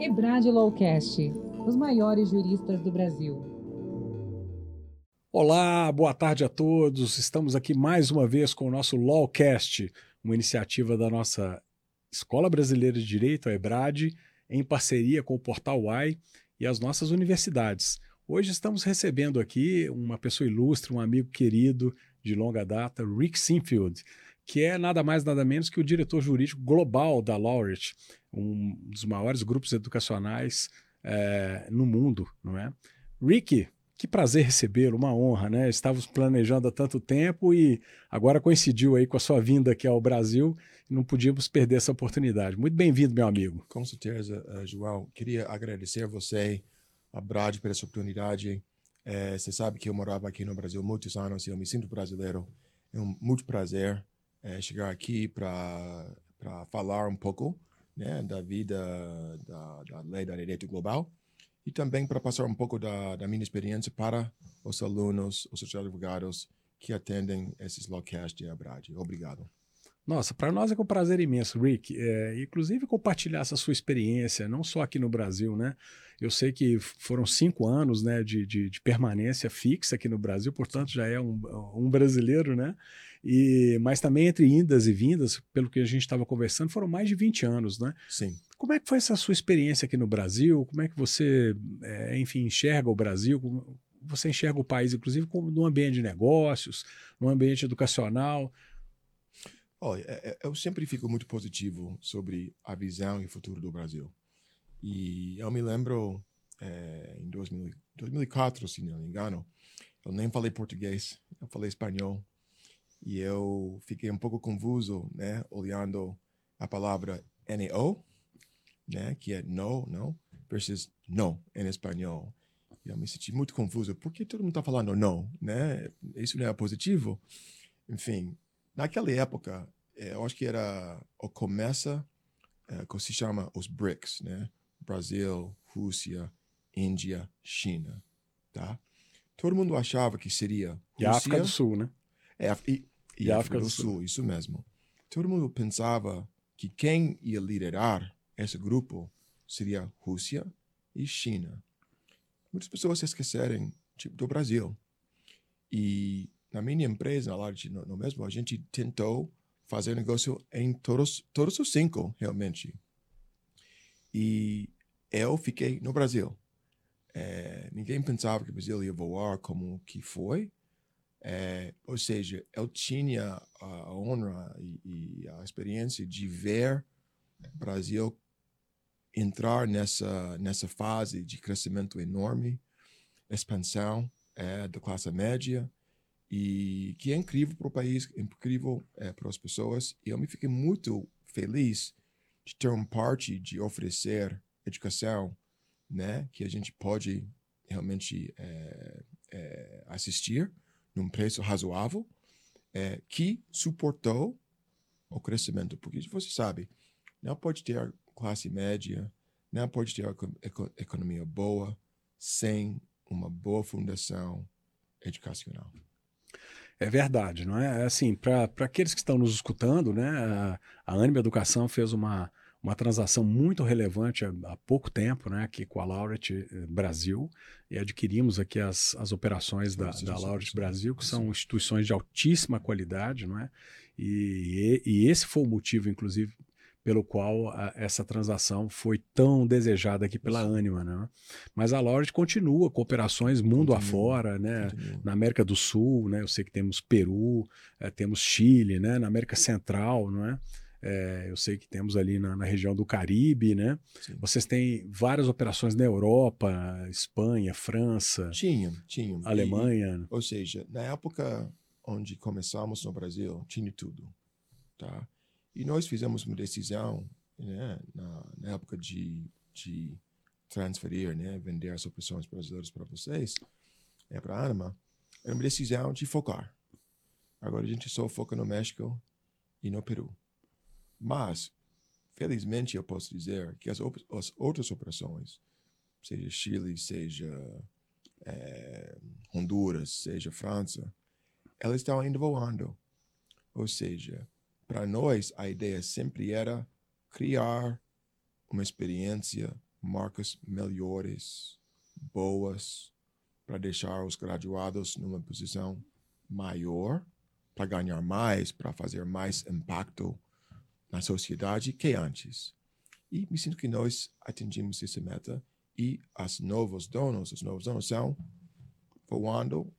Ebrad Lawcast, os maiores juristas do Brasil. Olá, boa tarde a todos. Estamos aqui mais uma vez com o nosso Lawcast, uma iniciativa da nossa Escola Brasileira de Direito, a EBRAD, em parceria com o Portal Y e as nossas universidades. Hoje estamos recebendo aqui uma pessoa ilustre, um amigo querido de longa data, Rick Sinfield, que é nada mais nada menos que o diretor jurídico global da Laureate, um dos maiores grupos educacionais é, no mundo, não é? Rick, que prazer recebê-lo, uma honra, né? Estávamos planejando há tanto tempo e agora coincidiu aí com a sua vinda aqui ao Brasil e não podíamos perder essa oportunidade. Muito bem-vindo, meu amigo. Com certeza, uh, João. Queria agradecer a você, a Brad, por essa oportunidade. É, você sabe que eu morava aqui no Brasil muitos anos e eu me sinto brasileiro. É um muito prazer é, chegar aqui para falar um pouco né, da vida da, da lei da direito global e também para passar um pouco da, da minha experiência para os alunos, os advogados que atendem esses locais de Abrade. Obrigado. Nossa, para nós é com prazer imenso, Rick. É, inclusive compartilhar essa sua experiência, não só aqui no Brasil, né? Eu sei que foram cinco anos né, de, de, de permanência fixa aqui no Brasil, portanto já é um, um brasileiro, né? E, mas também entre indas e vindas, pelo que a gente estava conversando, foram mais de 20 anos, né? Sim. Como é que foi essa sua experiência aqui no Brasil? Como é que você, é, enfim, enxerga o Brasil? Como você enxerga o país, inclusive, como no ambiente de negócios, no ambiente educacional? Olha, é, é, eu sempre fico muito positivo sobre a visão e o futuro do Brasil. E eu me lembro, é, em 2000, 2004, se não me engano, eu nem falei português, eu falei espanhol. E eu fiquei um pouco confuso, né, olhando a palavra NO, né, que é no, não, versus no em espanhol. E eu me senti muito confuso. Por que todo mundo está falando não, né? Isso não é positivo? Enfim, naquela época, é, eu acho que era o começa, é, que se chama os BRICS, né? Brasil, Rússia, Índia, China, tá? Todo mundo achava que seria Rússia, e África do Sul, né? É, e, e, e África, África, do, Sul, Sul, isso mesmo. Todo mundo pensava que quem ia liderar esse grupo seria Rússia e China. Muitas pessoas se esquecerem tipo, do Brasil. E na minha empresa, lá no, no mesmo, a gente tentou fazer negócio em todos, todos os cinco, realmente. E eu fiquei no Brasil. É, ninguém pensava que o Brasil ia voar como que foi. É, ou seja, eu tinha a honra e, e, a experiência de ver o Brasil entrar nessa, nessa fase de crescimento enorme, expansão é, da classe média, e que é incrível para o país, incrível é, para as pessoas. E eu me fiquei muito feliz de ter uma parte de oferecer educação, né, que a gente pode realmente é, é, assistir num preço razoável, é, que suportou o crescimento, porque você sabe, não pode ter classe média, não pode ter economia boa sem uma boa fundação educacional. É verdade, não é? é assim, para aqueles que estão nos escutando, né, a, a Anima Educação fez uma, uma transação muito relevante há, há, pouco tempo, né, aqui com a Laureate eh, Brasil, e adquirimos aqui as, as operações da, da Laureate Brasil, que são instituições de altíssima qualidade, não é? E, e, e esse foi o motivo, inclusive, pelo qual a, essa transação foi tão desejada aqui pela Anima, né? Mas a Laureate continua com operações mundo continua, afora, né? Continua. Na América do Sul, né? Eu sei que temos Peru, é, temos Chile, né? Na América Central, não é? É, eu sei que temos ali na, na região do Caribe, né? Sim. Vocês têm várias operações na Europa, Espanha, França. Tinha, tinha. Alemanha. E, ou seja, na época onde começamos no Brasil, tinha tudo, tá? E nós fizemos uma decisão, né, na, na época de, de transferir, né, vender as operações brasileiras para vocês, é para a Anima, era uma decisão de focar. Agora a gente só foca no México e no Peru. Mas, felizmente, eu posso dizer que as, as outras operações, seja Chile, seja é, Honduras, seja França, elas estão ainda voando. Ou seja, para nós, a ideia sempre era criar uma experiência, marcas melhores, boas, para deixar os graduados numa posição maior, para ganhar mais, para fazer mais impacto na sociedade que antes. E me sinto que nós atingimos essa meta e as novos donos, os novos donos são voando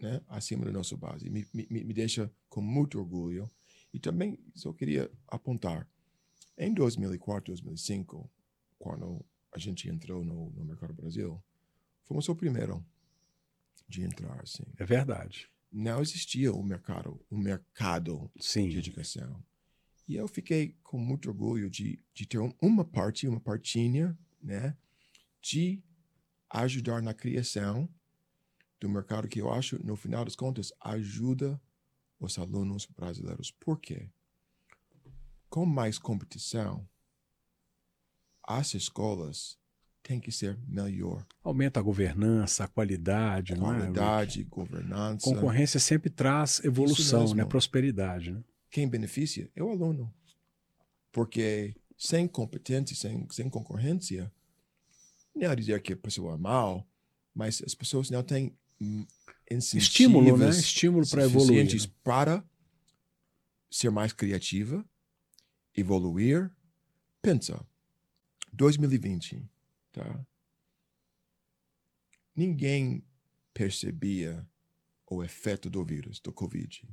né, acima da nossa base. Me, me, me deixa com muito orgulho. E também só queria apontar, em 2004, 2005, quando a gente entrou no, no Mercado Brasil, fomos o primeiro de entrar, assim. É verdade. Não existia o mercado, o mercado Sim. de educação. E eu fiquei com muito orgulho de, de ter uma parte, uma partinha, né, de ajudar na criação do mercado que eu acho, no final das contas, ajuda os alunos brasileiros. Por quê? Com mais competição, as escolas têm que ser melhor. Aumenta a governança, a qualidade, qualidade, não é? governança. Concorrência sempre traz evolução, né? prosperidade. Né? Quem beneficia é o aluno. Porque sem competência, sem, sem concorrência, não é dizer que a pessoa é mal, mas as pessoas não têm estímulo, né? Estímulo para evoluir. Né? Para ser mais criativa, evoluir. Pensa, 2020, tá? Ninguém percebia o efeito do vírus, do Covid.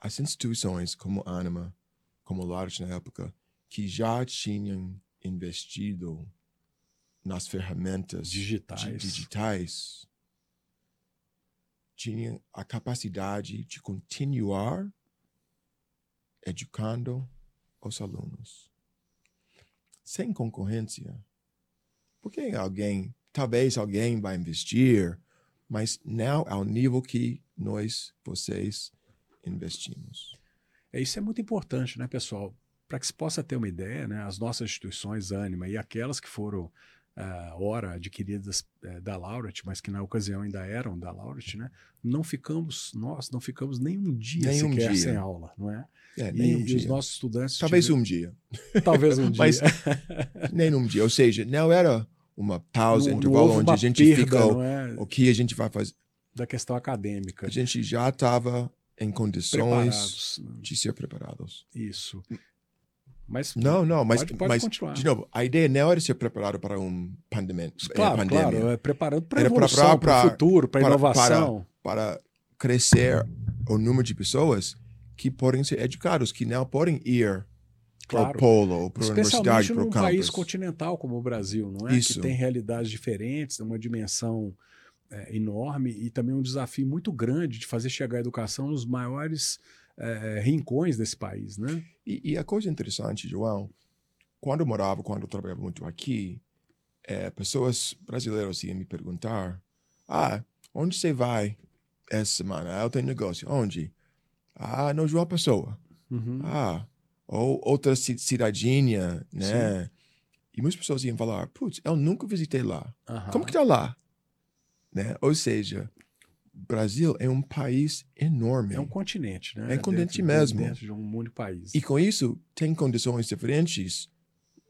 As instituições como Anima, como Large na época, que já tinham investido nas ferramentas digitais, digitais. Tinham a capacidade de continuar educando os alunos. Sem concorrência. Porque alguém, talvez alguém vai investir, mas não ao nível que nós, vocês, investimos. É, isso é muito importante, né, pessoal? Para que se possa ter uma ideia, né, as nossas instituições Anima e aquelas que foram uh, ora adquiridas uh, da Laureate, mas que na ocasião ainda eram da Laureate, né? Não ficamos, nós não ficamos nem um dia nem sequer um dia. sem aula, não é? É, nem e, um e dia. os nossos estudantes. Talvez tiveram... um dia. Talvez um dia. mas nem um dia. Ou seja, não era uma pausa, não intervalo onde a gente perda, não é? O que a gente vai fazer? Da questão acadêmica. A gente já estava em condições Preparados. de ser preparados. Isso. Mas Não, não, mas, Pode- pode mas continuar. de novo, a ideia não era ser preparado para um pandemia. claro, pandemia. claro, é preparando para evolução, para o futuro, para para- inovação. para crescer o número de pessoas que podem ser educados, que não podem ir para Claro. o polo, ou para a universidade, Especialmente para o num campus. país continental como o Brasil, não é? Isso. Que tem realidades diferentes, uma dimensão é, enorme e também um desafio muito grande de fazer chegar a educação nos maiores é, rincões desse país, né? E, e a coisa interessante, João, quando eu morava, quando eu trabalhava muito aqui, é, pessoas brasileiras iam me perguntar: Ah, onde você vai essa semana? Ah, eu tenho negócio. Onde? Ah, no João Pessoa. Uhum. Ah, ou outra ci- cidadinha, né? E muitas pessoas iam falar: Putz, eu nunca visitei lá. Aham. Como que tá lá? Né? Ou seja, Brasil é um país enorme. É um continente, né? É um continente Dentro- mesmo. Dentro de um único país. E com isso, tem condições diferentes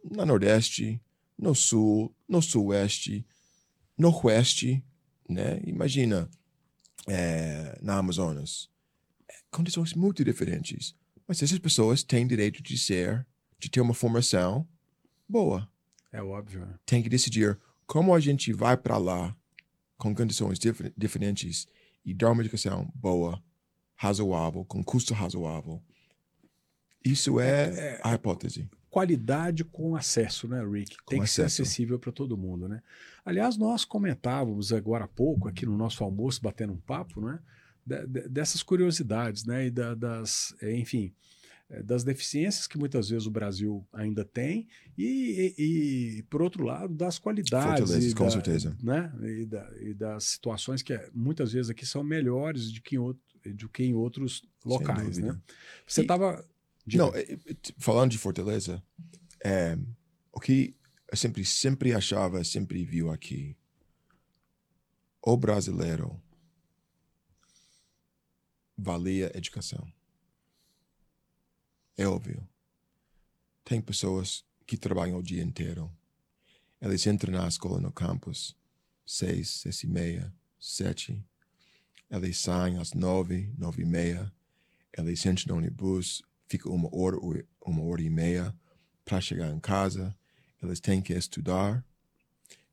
no Nordeste, no Sul, no Sudoeste, no Oeste, né? Imagina, é, na Amazonas. É, condições muito diferentes. Mas essas pessoas têm direito de ser, de ter uma formação boa. É óbvio. né? Tem que decidir como a gente vai para lá com condições difer- diferentes e dar uma educação boa, razoável, com custo razoável. Isso é, a hipótese. qualidade com acesso, né, Rick? Tem Com que ser acesso. acessível para todo mundo, né? Aliás, nós comentávamos agora há pouco, aqui no nosso almoço, batendo um papo, né? de- de- dessas curiosidades, né? E da- das, eh, enfim, das deficiências que muitas vezes o Brasil ainda tem e, e- e, por outro lado, das qualidades. E com da- certeza. Né? E, da- e das situações que eh, muitas vezes aqui são melhores do que em, outro, do que em outros locais, né? Você estava... Não, é, é, t- falando de Fortaleza, é, o que eu sempre, sempre achava, sempre viu aqui, o brasileiro valia educação. É óbvio. tem pessoas que trabalham o dia inteiro. Eles entram na escola no campus, seis, seis e meia, sete. Eles saem às nove, nove e meia. Eles entram no ônibus, ficam uma hora, uma hora e meia para chegar em casa. Eles têm que estudar,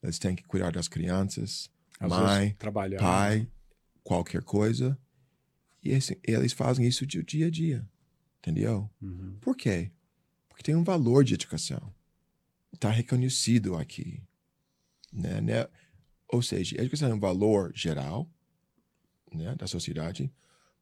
eles têm que cuidar das crianças, Às mãe, trabalhar. pai, qualquer coisa. E eles fazem isso de dia a dia. Entendeu? Uhum. Por quê? Porque tem um valor de educação. Está reconhecido aqui. Né? né? Ou seja, a educação é um valor geral né, da sociedade,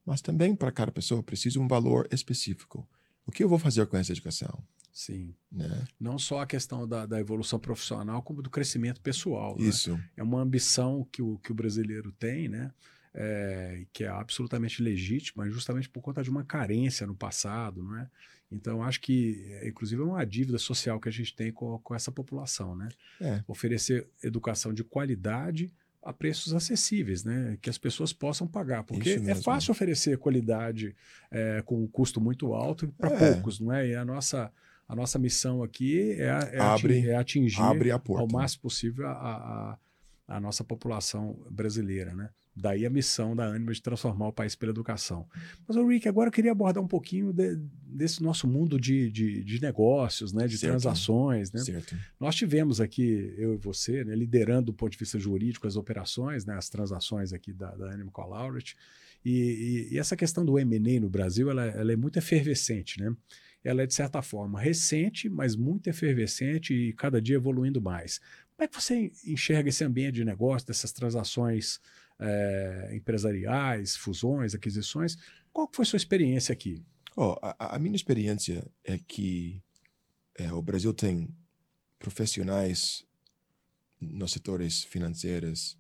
mas também para cada pessoa precisa um valor específico. O que eu vou fazer com essa educação? Sim. Né? Não só a questão da, da, evolução profissional, como do crescimento pessoal. Né? Isso. Né? É uma ambição que o, que o brasileiro tem, né? É, que é absolutamente legítima, justamente por conta de uma carência no passado, não é? Então, acho que, inclusive, é uma dívida social que a gente tem com, com essa população, né? É. Oferecer educação de qualidade a preços acessíveis, né? Que as pessoas possam pagar. Porque é fácil oferecer qualidade é, com um custo muito alto para é. poucos, não é? E a nossa, a nossa missão aqui é, é, abre, atingir, é abre ao máximo possível a, a, a nossa população brasileira, né? Daí a missão da Anima de transformar o país pela educação. Mas, Rick, agora eu queria abordar um pouquinho de, desse nosso mundo de, de, de negócios, né, de certo. transações. Né? Certo. Nós tivemos aqui, eu e você, né, liderando do ponto de vista jurídico as operações, né, as transações aqui da, da Anima com a Lauret. E, e, e, essa questão do M&A no Brasil, ela, ela é muito efervescente, né? Ela é, de certa forma, recente, mas muito efervescente e cada dia evoluindo mais. Como é que você enxerga esse ambiente de negócio, dessas transações é, empresariais, fusões, aquisições. Qual foi sua experiência aqui? Oh, a, a, minha experiência é que é, o Brasil tem profissionais nos setores financeiros,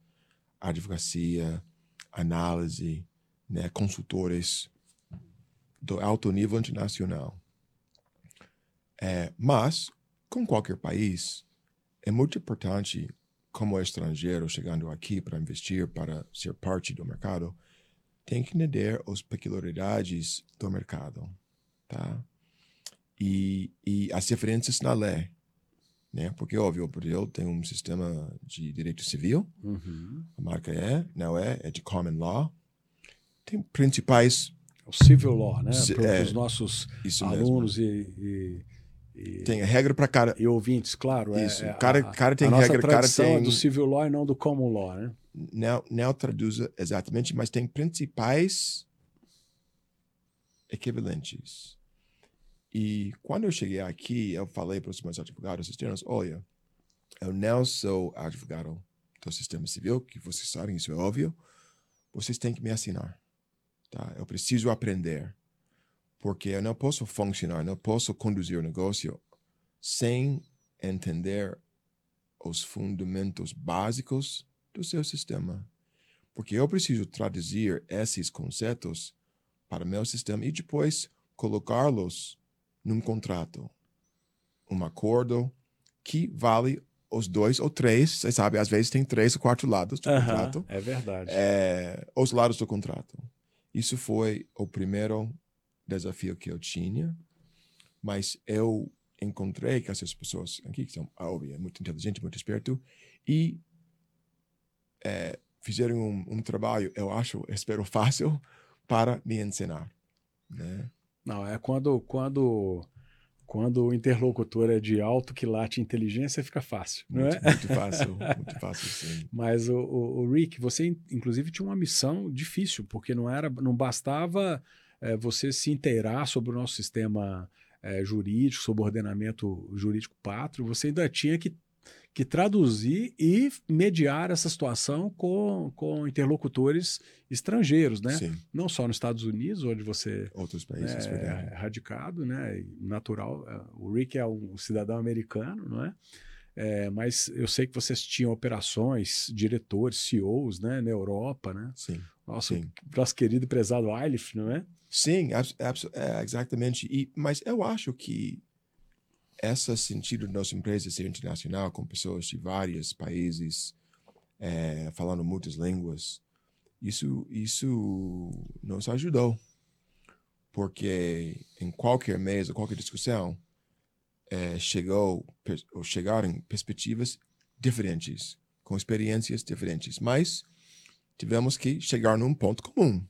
advocacia, análise, né, consultores do alto nível internacional. É, mas, com qualquer país, é muito importante como estrangeiro chegando aqui para investir, para ser parte do mercado, tem que entender as peculiaridades do mercado, tá? E, e as diferenças na lei, né? Porque, óbvio, o Brasil tem um sistema de direito civil, uhum. a marca é, não é, é de common law. Tem principais... O civil law, né? Para é, os nossos alunos e, e e, tem regra para cara. E ouvintes, claro. É, Isso. É, cara, a, cara tem a regra, cara tem. É do civil law e não do common law, né? Não, não traduz exatamente, mas tem principais equivalentes. E quando eu cheguei aqui, eu falei para os meus advogados externos: olha, eu não sou advogado do sistema civil, que vocês sabem, isso é óbvio. Vocês têm que me assinar. Tá? Eu preciso aprender porque eu não posso funcionar, não posso conduzir o negócio sem entender os fundamentos básicos do seu sistema. Porque eu preciso traduzir esses conceitos para o meu sistema e depois colocá-los num contrato, um acordo que vale os dois ou três, você sabe, às vezes tem três ou quatro lados do uh -huh, contrato. É verdade. É, os lados do contrato. Isso foi o primeiro desafio que eu tinha, mas eu encontrei que essas pessoas aqui, que são, óbvio, é muito inteligente, muito esperto, e é, fizeram um, um, trabalho, eu acho, espero fácil, para me ensinar. Né? Não, é quando, quando, quando o interlocutor é de alto quilate inteligência, fica fácil. Muito, é? muito fácil, muito fácil, sim. Mas o, o, o Rick, você inclusive tinha uma missão difícil, porque não era, não bastava é, você se inteirar sobre o nosso sistema é, jurídico, sobre o ordenamento jurídico pátrio, você ainda tinha que, que traduzir e mediar essa situação com, com interlocutores estrangeiros, né? Sim. Não só nos Estados Unidos, onde você Outros países, é, é radicado, né? Natural. O Rick é um cidadão americano, não é? É, mas eu sei que vocês tinham operações, diretores, CEOs, né, na Europa, né? Sim. Nosso, sim. nosso querido prezado Ailif, não é? Sim, é, exatamente. E, mas eu acho que esse sentido da nossa empresa ser internacional, com pessoas de vários países, é, falando muitas línguas, isso, isso nos ajudou. Porque em qualquer mesa, qualquer discussão, é, chegou ou chegaram perspectivas diferentes, com experiências diferentes, mas tivemos que chegar num ponto comum,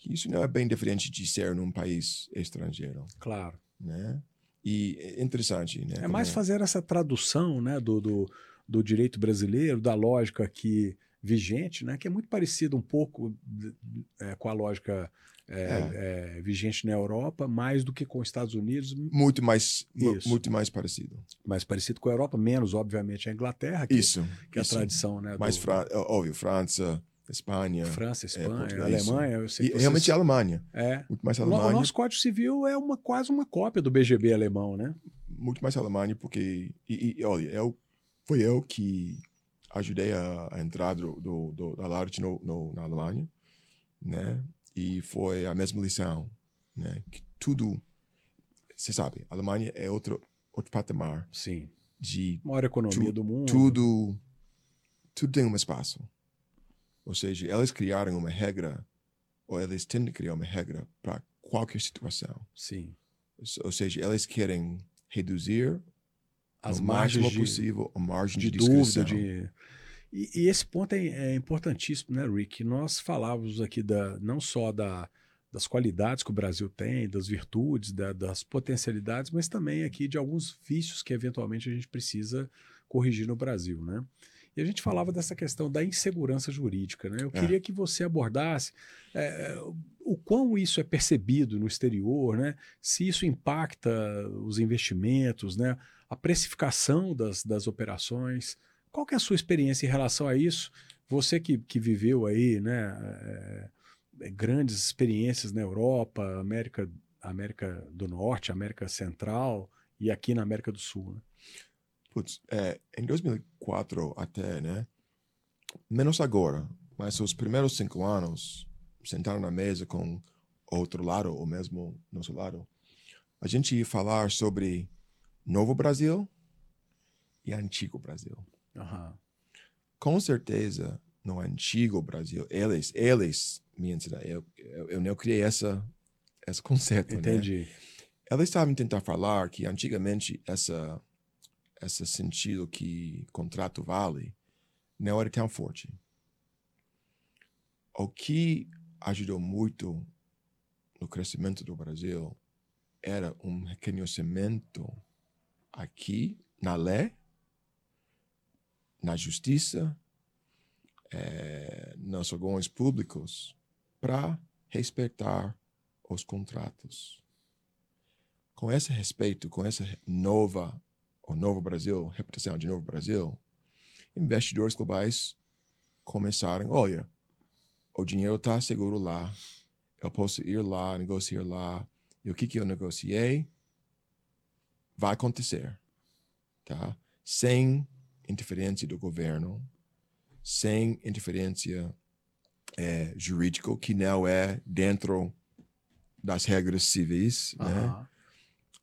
que isso não é bem diferente de ser num país estrangeiro. Claro. Né? E é interessante, né? É mais fazer essa tradução, né, do, do, do direito brasileiro, da lógica aqui vigente, né, que é muito parecido um pouco é, com a lógica é, é. É, vigente na Europa, mais do que com os Estados Unidos. Muito mais, muito mais parecido. Mais parecido com a Europa, menos, obviamente, a Inglaterra, que, isso, que é isso. a tradição. Né, mais, do... Fra óbvio, França, Espanha. França, Espanha, Alemanha. Eu sei e, vocês... Realmente a Alemanha. É. Muito mais Alemanha. O nosso Código Civil é uma, quase uma cópia do BGB alemão, né? Muito mais Alemanha, porque. E, e olha, eu, foi eu que ajudei a, a entrada do, do, do, da Larte no, no, na Alemanha, né? E foi a mesma lição, né? Que tudo. Você sabe, a Alemanha é outro, outro patamar. Sim. De. Maior economia tu, do mundo. Tudo. Tudo tem um espaço. Ou seja, elas criaram uma regra, ou elas tentam criar uma regra para qualquer situação. Sim. Ou seja, elas querem reduzir as o máximo de, possível a margem de, de, dúvida. De... E, e, esse ponto é, é, importantíssimo, né, Rick? Nós falávamos aqui da, não só da, das qualidades que o Brasil tem, das virtudes, da, das potencialidades, mas também aqui de alguns vícios que eventualmente a gente precisa corrigir no Brasil, né? E a gente falava dessa questão da insegurança jurídica. Né? Eu É. queria que você abordasse é, o quão isso é percebido no exterior, né? se isso impacta os investimentos, né? a precificação das, das operações. Qual que é a sua experiência em relação a isso? Você que, que viveu aí né, é, grandes experiências na Europa, América, América do Norte, América Central e aqui na América do Sul. Né? Putz, é, em 2004 até, né? Menos agora, mas os primeiros cinco anos, sentaram na mesa com outro lado, ou mesmo nosso lado, a gente ia falar sobre Novo Brasil e Antigo Brasil. Uhum. Com certeza, no Antigo Brasil, eles, eles me ensinaram, eu, eu, eu não criei essa, esse conceito, Entendi. né? Eles estavam tentando falar que antigamente essa esse sentido que contrato vale não era tão forte. O que ajudou muito no crescimento do Brasil era um reconhecimento aqui na lei, na justiça, eh, nos órgãos públicos para respeitar os contratos. Com esse respeito, com essa nova o Novo Brasil, reputação de Novo Brasil, investidores globais começaram, olha, o dinheiro está seguro lá, eu posso ir lá, negociar lá, e o que, que eu negociei vai acontecer, tá? Sem interferência do governo, sem interferência é, jurídica, que não é dentro das regras civis, né?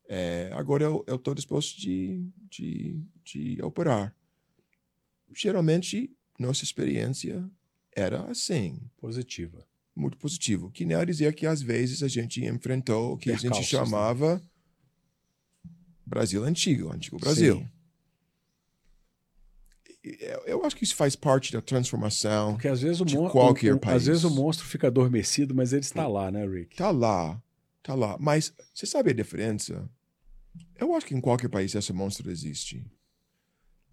É, agora eu estou disposto de, de, de operar. Geralmente, nossa experiência era assim, Positiva. muito positivo. Que não dizer que às vezes a gente enfrentou o que a gente Percalços, né? chamava Brasil antigo, antigo Brasil. Sim. E Eu, eu acho que isso faz parte da transformação. Porque às vezes o, de qualquer o- o- país. às vezes o monstro fica adormecido, mas ele está lá, né, Rick? Tá lá, tá lá. Mas você sabe a diferença? Eu acho que em qualquer país esse monstro existe.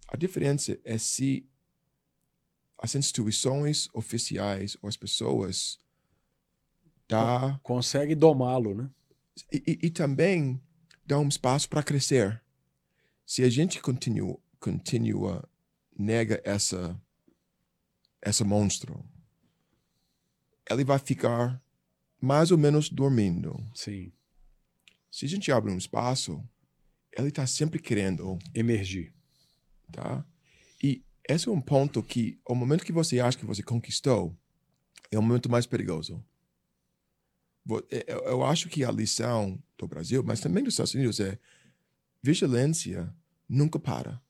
A diferença é se as instituições oficiais ou as pessoas dá Consegue domá-lo, né? e, e- e também dá um espaço para crescer. Se a gente continua, continua nega essa essa monstro, ele vai ficar mais ou menos dormindo. Sim. Se a gente abre um espaço, ele está sempre querendo, Emergir. tá? E esse é um ponto que, o momento que você acha que você conquistou, é o momento mais perigoso. Vo- é- Eu, acho que a lição do Brasil, mas também dos Estados Unidos, é vigilância nunca para.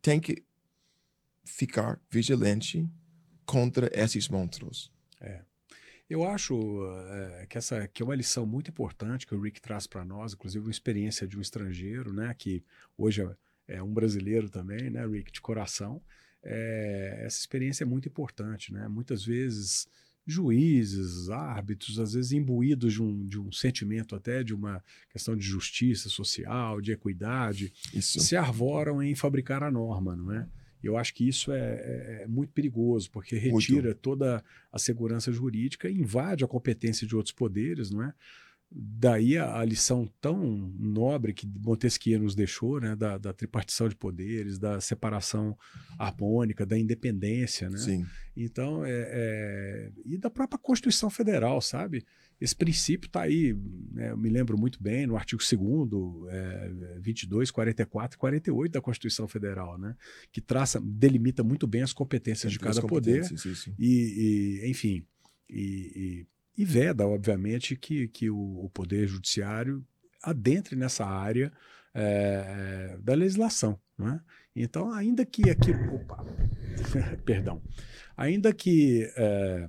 Tem que ficar vigilante contra esses monstros. Eu acho é, que essa que é uma lição muito importante que o Rick traz para nós, inclusive uma experiência de um estrangeiro, né, que hoje é, é um brasileiro também, né, Rick, de coração. É, essa experiência é muito importante, né? Muitas vezes juízes, árbitros, às vezes imbuídos de um, de um sentimento até de uma questão de justiça social, de equidade, isso. se arvoram em fabricar a norma, não é? Eu acho que isso é, é, é muito perigoso, porque retira muito. toda a segurança jurídica, invade a competência de outros poderes, não é? Daí a, a, lição tão nobre que Montesquieu nos deixou, né, da, da, tripartição de poderes, da separação harmônica, da independência, né? Sim. Então, é, é, e da própria Constituição Federal, sabe? Esse princípio está aí, né, eu me lembro muito bem, no artigo 2 é, 22, 44 e 48 da Constituição Federal, né? Que traça, delimita muito bem as competências de cada poder. Isso. E, e, enfim, e, e e veda, obviamente, que, que o, o Poder Judiciário adentre nessa área é, da legislação. Né? Então, ainda que aquilo. Opa, perdão. Ainda que é,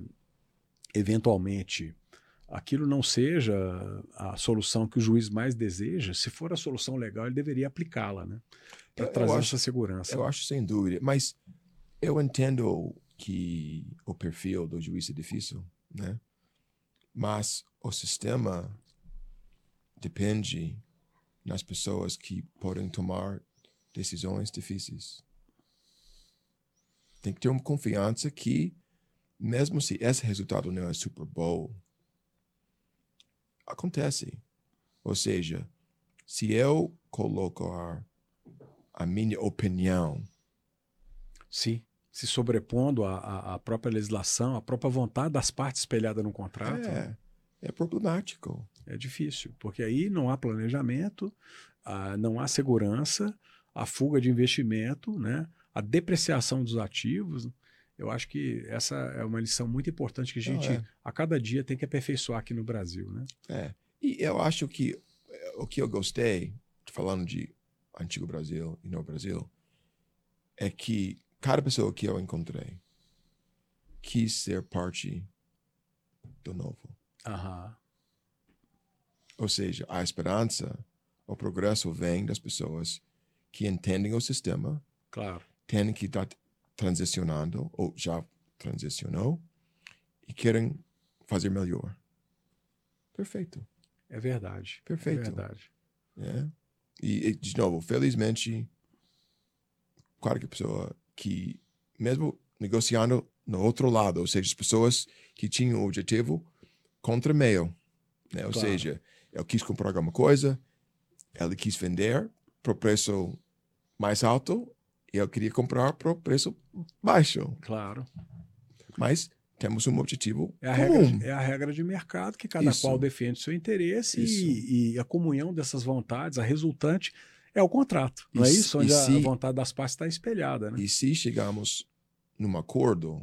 eventualmente aquilo não seja a solução que o juiz mais deseja, se for a solução legal, ele deveria aplicá-la, né? Para trazer acho, essa segurança. Eu acho sem dúvida. Mas eu entendo que o perfil do juiz é difícil, né? Mas o sistema depende nas pessoas que podem tomar decisões difíceis. Tem que ter uma confiança que, mesmo se esse resultado não é super bom, acontece. Ou seja, se eu colocar a minha opinião. Sim se sobrepondo à, à, própria legislação, à própria vontade das partes espelhada no contrato. É, é problemático. É difícil, porque aí não há planejamento, ah, não há segurança, a fuga de investimento, né, a depreciação dos ativos. Eu acho que essa é uma lição muito importante que a gente, é. a cada dia, tem que aperfeiçoar aqui no Brasil. Né? É. E eu acho que o que eu gostei, falando de antigo Brasil e novo Brasil, é que cada pessoa que eu encontrei quis ser parte do novo. Uhum. Ou seja, a esperança, o progresso vem das pessoas que entendem o sistema, claro. têm que estar transicionando ou já transicionou e querem fazer melhor. Perfeito. É verdade. Perfeito. É verdade. É. E, e, de novo, felizmente, qualquer pessoa que, mesmo negociando no outro lado, ou seja, as pessoas que tinham o objetivo contra meio. Né? Ou claro. seja, eu quis comprar alguma coisa, ela quis vender para preço mais alto e eu queria comprar para o preço baixo. Claro. Mas temos um objetivo é a comum. Regra, é a regra de mercado que cada Isso. qual defende seu interesse e, e, a comunhão dessas vontades, a resultante é o contrato, não é isso? Onde se, a vontade das partes está espelhada. Né? E se chegarmos num acordo.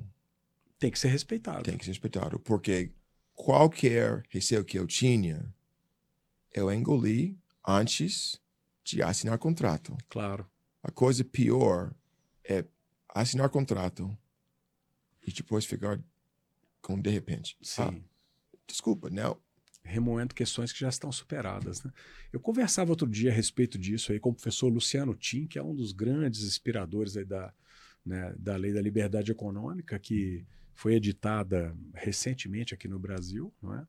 Tem que ser respeitado. Tem que ser respeitado. Porque qualquer receio que eu tinha, eu engoli antes de assinar contrato. Claro. A coisa pior é assinar contrato e depois ficar com de repente. Sim. Ah, desculpa, não remoendo questões que já estão superadas. Né? Eu conversava outro dia a respeito disso aí com o professor Luciano Tim, que é um dos grandes inspiradores aí da, né, da Lei da Liberdade Econômica, que foi editada recentemente aqui no Brasil, não é?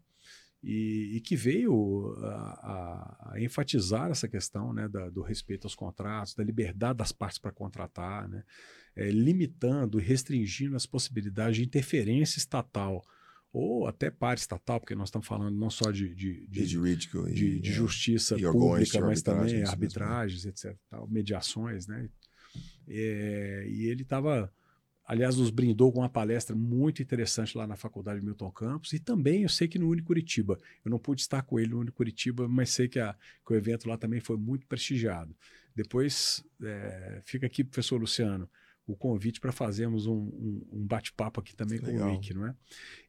E, e que veio a, a, a, enfatizar essa questão né, da, do respeito aos contratos, da liberdade das partes para contratar, né, é, limitando e restringindo as possibilidades de interferência estatal ou até estatal, porque nós estamos falando não só de, de, de, de, e, de, justiça e pública, mas também arbitragens, etc. Tal, mediações, né? É, e ele estava, aliás, nos brindou com uma palestra muito interessante lá na Faculdade Milton Campos e também eu sei que no Unicuritiba. Eu não pude estar com ele no Unicuritiba, mas sei que, a, que o evento lá também foi muito prestigiado. Depois, é, fica aqui, professor Luciano, o convite para fazermos um, um, um bate-papo aqui também Legal. com o Rick, não é?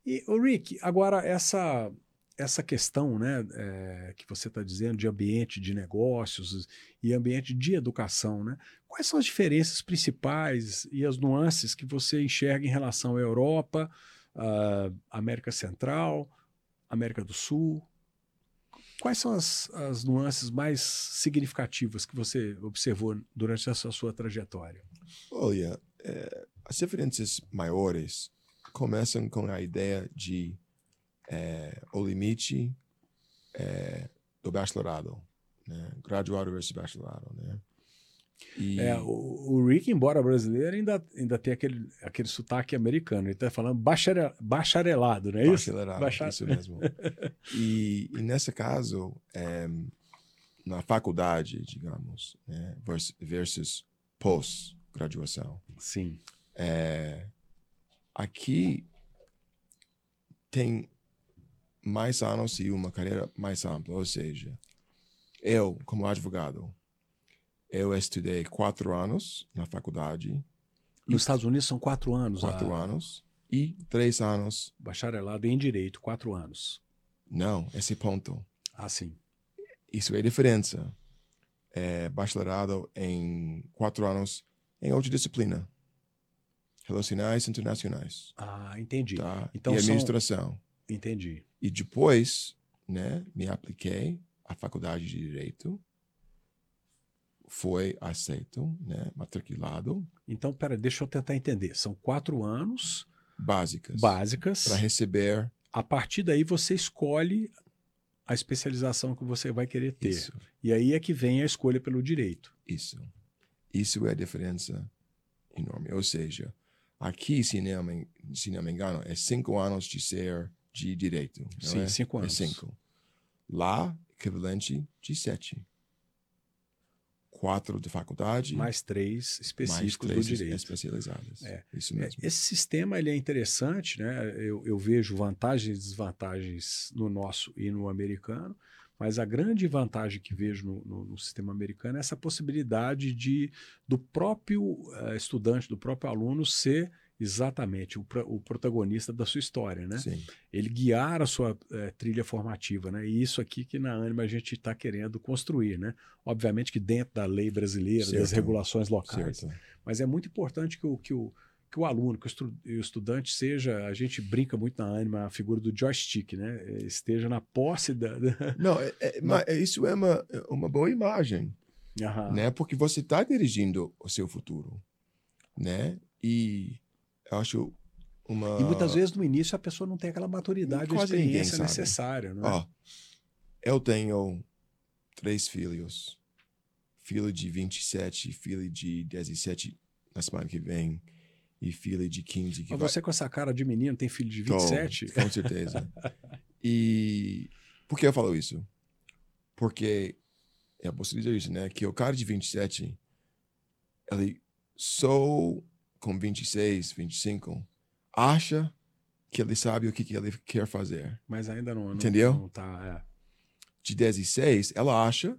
E o Rick, agora essa essa questão, né, é, que você está dizendo de ambiente de negócios e ambiente de educação, né? Quais são as diferenças principais e as nuances que você enxerga em relação à Europa, uh, América Central, América do Sul. Quais são as, as nuances mais significativas que você observou durante essa sua trajetória? Olha, é, as diferenças maiores começam com a ideia de é, o limite é, do bacharelado, né? graduado versus bacharelado, né? E... É, o, o, Rick, embora brasileiro, ainda, ainda tem aquele, aquele sotaque americano. Ele está falando bacharel, bacharelado, não é isso? Bacharelado, Bachar... isso mesmo. e, e nesse caso, é, na faculdade, digamos, né, versus, versus pós-graduação. Sim. É, aqui tem mais anos e uma carreira mais ampla, ou seja, eu, como advogado, eu estudei quatro anos na faculdade. Nos Estados Unidos são quatro anos. Quatro a... anos. E três anos. Bacharelado em Direito, quatro anos. Não, esse ponto. Ah, sim. Isso é a diferença. É bacharelado em quatro anos em outra disciplina. Relacionais internacionais. Ah, entendi. Tá? Então, e administração. São... Entendi. E depois, né, me apliquei à faculdade de Direito foi aceito, né, matriculado. Então, pera, deixa eu tentar entender. São quatro anos básicas, básicas para receber. A partir daí você escolhe a especialização que você vai querer ter. Isso. E aí é que vem a escolha pelo direito. Isso. Isso é a diferença enorme. Ou seja, aqui, se não me, se não me engano, é cinco anos de ser de direito. Sim, é? cinco anos. É cinco. Lá, equivalente de sete quatro de faculdade. Mais três específicos mais três do direito. especializadas. É. Isso mesmo. Esse sistema ele é interessante, né? Eu, eu vejo vantagens e desvantagens no nosso e no americano, mas a grande vantagem que vejo no, no, no sistema americano é essa possibilidade de do próprio uh, estudante, do próprio aluno ser exatamente o, o, protagonista da sua história, né? Sim. Ele guiar a sua é, trilha formativa, né? E isso aqui que na Anima a gente está querendo construir, né? Obviamente que dentro da lei brasileira, certo. das regulações locais, certo. mas é muito importante que o, que o, que o aluno, que o estudante seja, a gente brinca muito na Anima, a figura do joystick, né? Esteja na posse da... Não, é, é, mas isso é uma, uma boa imagem, Aham. né? Porque você está dirigindo o seu futuro, né? E eu acho uma. E muitas vezes no início a pessoa não tem aquela maturidade, a experiência necessária. Né? Ó, eu tenho três filhos. Filho de 27, filho de 17 na semana que vem e filho de 15. Que Mas vai... você com essa cara de menino tem filho de 27? Tô, com certeza. e por que eu falo isso? Porque eu posso dizer isso, né? Que o cara de 27, ele só com 26, 25, acha que ele sabe o que, que ele quer fazer. Mas ainda não. Entendeu? Não, tá, é. De 16, ela acha,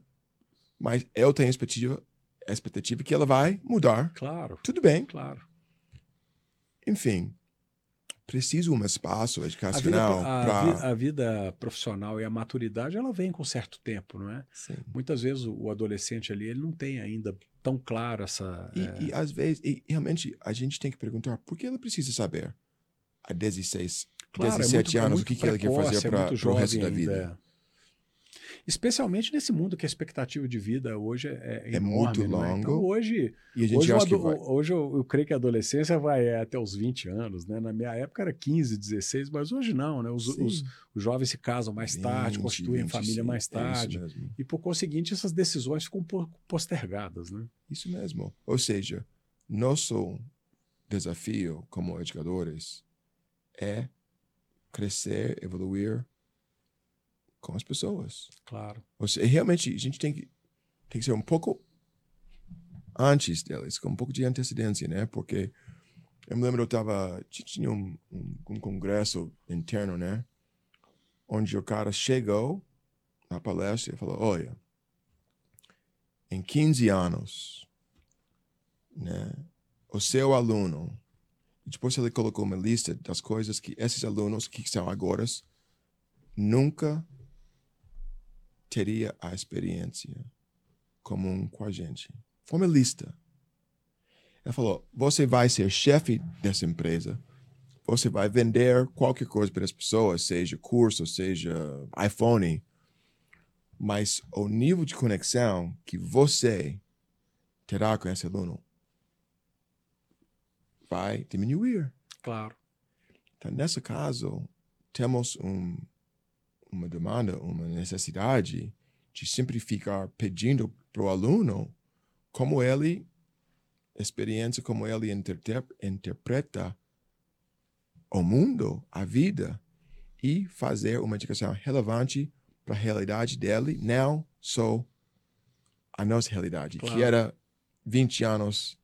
mas eu tenho a expectativa, expectativa que ela vai mudar. Claro. Tudo bem. Claro. Enfim, preciso um espaço educacional para a, a, vida profissional e a maturidade ela vem com certo tempo não é Sim. muitas vezes o, o, adolescente ali ele não tem ainda tão claro essa e, é... e às vezes e, realmente a gente tem que perguntar por que ele precisa saber a 16 claro, 17 é muito, é anos é o que, precoce, que ele quer fazer para o resto da vida é. Especialmente nesse mundo que a expectativa de vida hoje é, é, é muito longo. Né? Então, hoje, e hoje, eu, hoje eu, eu, creio que a adolescência vai até os 20 anos. Né? Na minha época era 15, 16, mas hoje não. Né? Os, os, os jovens se casam mais 20, tarde, constituem 20, família mais é tarde. É e por conseguinte, essas decisões ficam postergadas. Né? Isso mesmo. Ou seja, nosso desafio como educadores é crescer, evoluir com as pessoas. Claro. Seja, realmente a gente tem que, tem que ser um pouco antes deles, com um pouco de antecedência, né? Porque eu me lembro eu tava tinha um, um, um congresso interno, né? Onde o cara chegou na palestra e falou: Olha, em 15 anos, né? O seu aluno, depois ele colocou uma lista das coisas que esses alunos que são agora nunca teria a experiência comum com a gente. Foi uma lista. Ela falou: você vai ser chefe dessa empresa, você vai vender qualquer coisa para as pessoas, seja curso, seja iPhone, mas o nível de conexão que você terá com esse aluno vai diminuir. Claro. Então, nesse caso, temos um, uma demanda, uma necessidade de simplificar pedindo para o aluno como ele, experiência como ele interpreta o mundo, a vida, e fazer uma educação relevante para a realidade dele, não só a nossa realidade, claro. que era 20 anos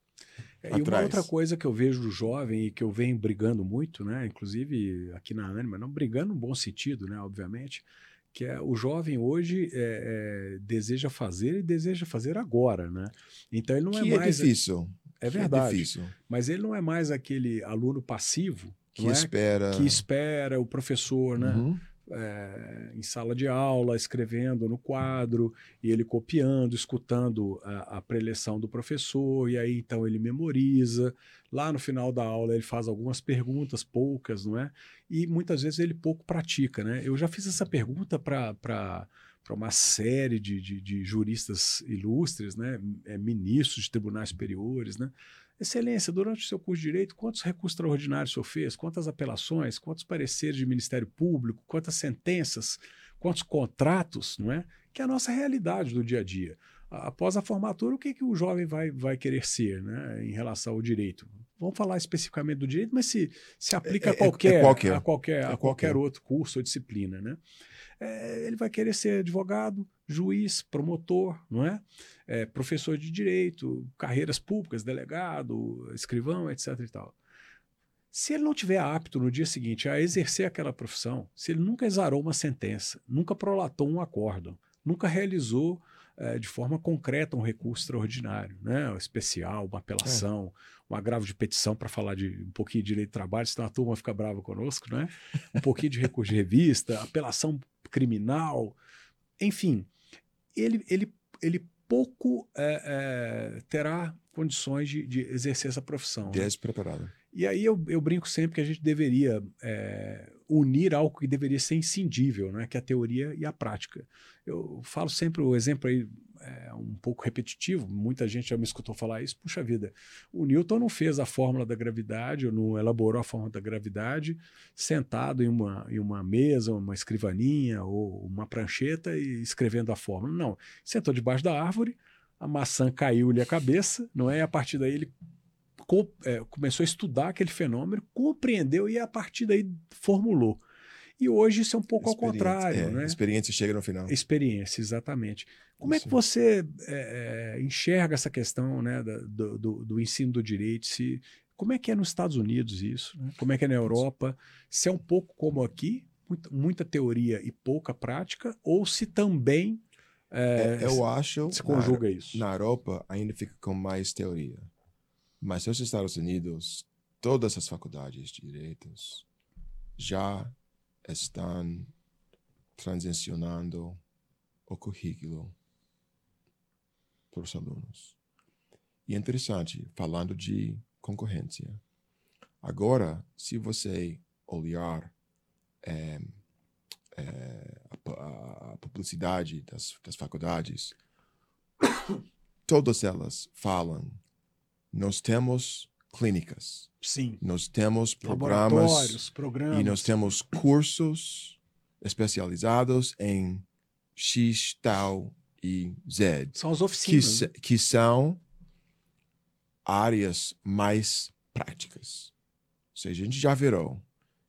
é, e uma outra coisa que eu vejo do jovem e que eu venho brigando muito, né, inclusive aqui na Anima, não brigando no bom sentido, né, obviamente, que é o jovem hoje é, é, deseja fazer e deseja fazer agora, né? Então ele não que é, é mais difícil. É verdade. É difícil. Mas ele não é mais aquele aluno passivo que é? espera que espera o professor, né? Uhum é, em sala de aula, escrevendo no quadro, e ele copiando, escutando a, a preleção do professor, e aí então ele memoriza. Lá no final da aula ele faz algumas perguntas, poucas, não é? E muitas vezes ele pouco pratica, né? Eu já fiz essa pergunta para para uma série de, de, de, juristas ilustres, né, é, ministros de tribunais superiores, né, Excelência, durante o seu curso de Direito, quantos recursos extraordinários o senhor fez? Quantas apelações? Quantos pareceres de Ministério Público? Quantas sentenças? Quantos contratos? Não é? Que é a nossa realidade do dia a dia. Após a formatura, o que, que o jovem vai, vai querer ser né, em relação ao direito? Vamos falar especificamente do direito, mas se, se aplica é, a, qualquer, é, é qualquer, a, qualquer, a qualquer outro curso ou disciplina. Né? É, ele vai querer ser advogado, juiz, promotor, não é? é? professor de direito, carreiras públicas, delegado, escrivão, etc. E tal. Se ele não tiver apto no dia seguinte a exercer aquela profissão, se ele nunca exarou uma sentença, nunca prolatou um acórdão, nunca realizou é, de forma concreta um recurso extraordinário, né? especial, uma apelação, é. um agravo de petição para falar de um pouquinho de direito de trabalho, senão a turma fica brava conosco, né? um pouquinho de recurso de revista, apelação criminal, enfim, ele, ele, ele pouco é, é, terá condições de, de, exercer essa profissão. Né? Despreparado. E aí eu, eu, brinco sempre que a gente deveria é, unir algo que deveria ser inscindível, né? que é a teoria e a prática. Eu falo sempre o exemplo aí é um pouco repetitivo, muita gente já me escutou falar isso. Puxa vida, o Newton não fez a fórmula da gravidade, ou não elaborou a fórmula da gravidade sentado em uma, em uma mesa, uma escrivaninha ou uma prancheta e escrevendo a fórmula. Não, sentou debaixo da árvore, a maçã caiu-lhe a cabeça, não é? E a partir daí ele co é, começou a estudar aquele fenômeno, compreendeu e a partir daí formulou. E hoje isso é um pouco ao contrário. É, né? Experiência chega no final. Experiência, exatamente. Como isso. é que você é, é, enxerga essa questão né, do, do, do, ensino do direito? Se, como é que é nos Estados Unidos isso? Né? Como é que é na Europa? Se é um pouco como aqui, muita, muita teoria e pouca prática, ou se também é, eu acho se conjuga na, isso? Na Europa ainda fica com mais teoria. Mas nos Estados Unidos, todas as faculdades de direitos já estão transicionando o currículo para os alunos. E é interessante, falando de concorrência. Agora, se você olhar é, é, a, a, publicidade das, das faculdades, todas elas falam: nós temos clínicas. Sim. Nós temos programas, programas. E nós temos cursos especializados em X, tal e Z. São as oficinas. Que, né? que são áreas mais práticas. Ou seja, a gente já virou.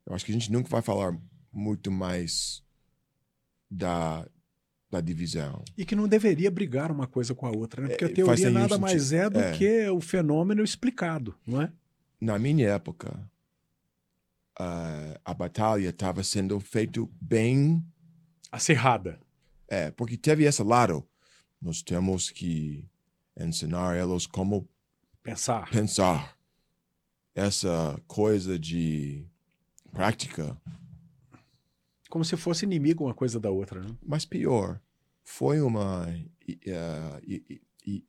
Eu acho que a gente nunca vai falar muito mais da, da divisão. E que não deveria brigar uma coisa com a outra, né? Porque a é, teoria nada mais é do é. que o fenômeno explicado, não é? Na minha época, uh, a batalha estava sendo feita bem acirrada. É, porque teve esse lado. Nós temos que ensinar eles como pensar. Pensar. Essa coisa de prática como se fosse inimigo uma coisa da outra, né? Mas pior, foi uma uh,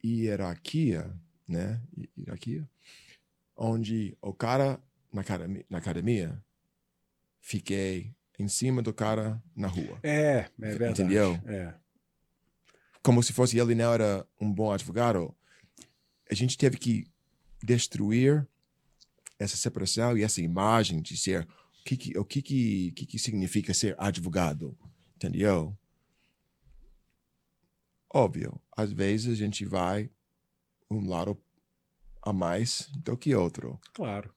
hierarquia, né? Hierarquia, onde o cara na academia, na academia, fiquei em cima do cara na rua. É, é verdade. Entendeu? É. Como se fosse ele não era um bom advogado. A gente teve que destruir essa separação e essa imagem de ser que que, o que, que, que, que significa ser advogado, entendeu? Óbvio, às vezes a gente vai um lado a mais do que outro. Claro.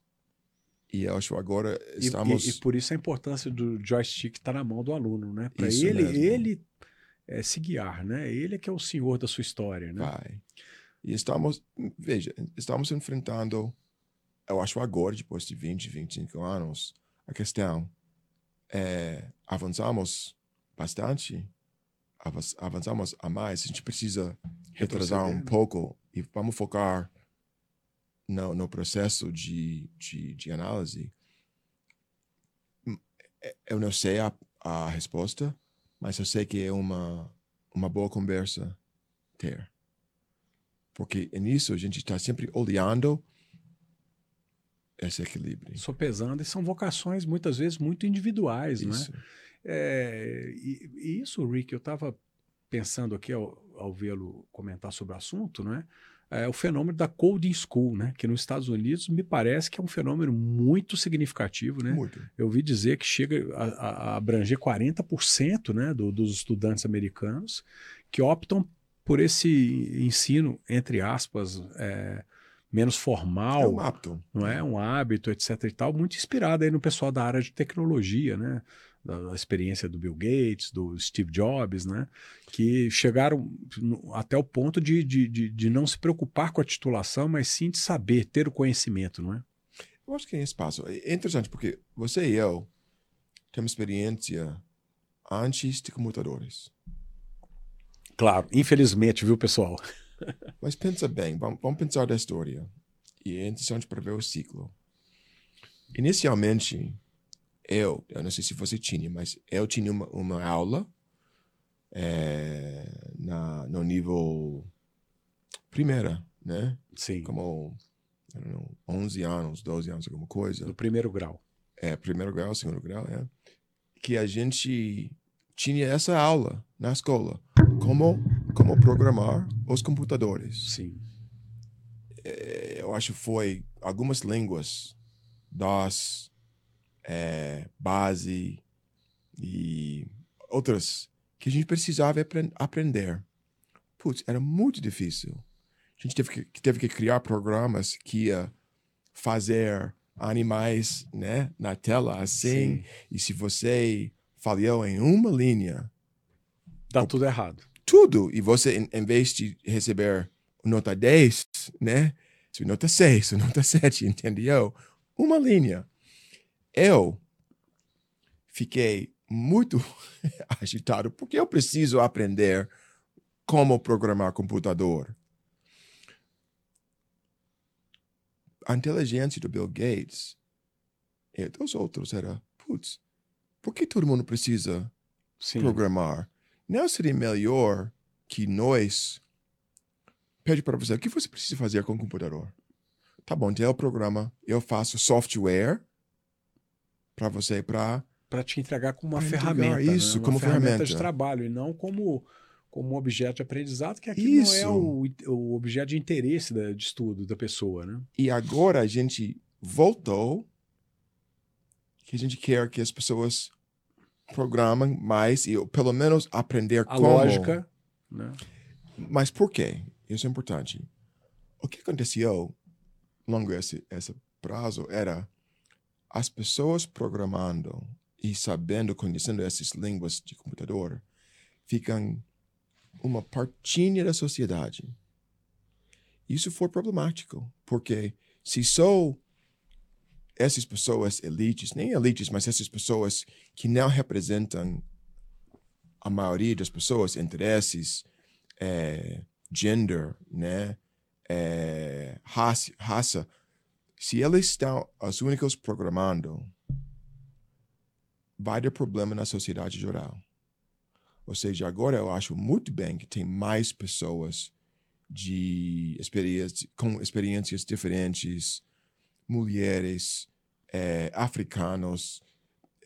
E eu acho agora estamos... E, e, e por isso a importância do joystick estar tá na mão do aluno, né? Para ele, mesmo. ele é, se guiar, né? Ele é que é o senhor da sua história, né? Vai. E estamos, veja, estamos enfrentando, eu acho agora, depois de 20, 25 anos, a questão é, avançamos bastante, avançamos a mais, a gente precisa retrasar um pouco e vamos focar no, no processo de, de, de análise, é, eu não sei a, a resposta, mas eu sei que é uma, uma boa conversa ter. Porque nisso a gente está sempre olhando esse equilíbrio. Sopesando, e são vocações muitas vezes muito individuais, Isso. né? É, e, e, isso, Rick, eu estava pensando aqui ao, ao vê-lo comentar sobre o assunto, né? é o fenômeno da coding school, né? Que nos Estados Unidos me parece que é um fenômeno muito significativo, né? Muito. Eu ouvi dizer que chega a, a abranger 40% né, do, dos estudantes americanos que optam por esse ensino, entre aspas, é, menos formal. É um hábito. Não é? Um hábito, etc. e tal, muito inspirado aí no pessoal da área de tecnologia, né? da, experiência do Bill Gates, do Steve Jobs, né? que chegaram até o ponto de, de, de, de, não se preocupar com a titulação, mas sim de saber, ter o conhecimento, não é? Eu acho que é espaço. É interessante porque você e eu temos experiência antes de computadores. Claro, infelizmente, viu, pessoal? Mas pensa bem, vamos, vamos pensar da história. E é interessante para ver o ciclo. Inicialmente, eu, eu não sei se você tinha, mas eu tinha uma, uma aula é, na, no nível primeira, né? Sim. Como, know, 11 anos, 12 anos, alguma coisa. Do primeiro grau. É, primeiro grau, segundo grau, é. Que a gente tinha essa aula na escola. Como, como programar os computadores. Sim. É, eu acho que foi algumas línguas, DOS, é, base e outras que a gente precisava aprender. Putz, era muito difícil. A gente teve que, teve que criar programas que ia fazer animais né, na tela assim. Sim. E se você falhou em uma linha. Dá tudo errado. Tudo. E você, em, em vez de receber nota 10, né? Nota 6, nota 7, entendeu? Uma linha eu fiquei muito agitado porque eu preciso aprender como programar computador. A inteligência do Bill Gates e dos outros era, putz, por que todo mundo precisa Sim. programar? Não seria melhor que nós pede para você o que você precisa fazer com o computador? Tá bom, então eu programa, eu faço software para você para para te entregar como uma ferramenta, né? isso, né? como ferramenta. ferramenta de trabalho e não como como objeto de aprendizado, que aqui não é o, o objeto de interesse da, de estudo da pessoa, né? E agora a gente voltou que a gente quer que as pessoas programem mais e pelo menos aprender a como. lógica, né? Mas por quê? Isso é importante. O que aconteceu longo esse, esse prazo era as pessoas programando e sabendo, conhecendo essas línguas de computador, ficam uma partinha da sociedade. Isso foi problemático, porque se só essas pessoas elites, nem elites, mas essas pessoas que não representam a maioria das pessoas, interesses, é, gender, né, é, raça, se eles estão os únicos programando, vai ter problema na sociedade geral. Ou seja, agora eu acho muito bem que tem mais pessoas de experiência, com experiências diferentes, mulheres, é, africanos,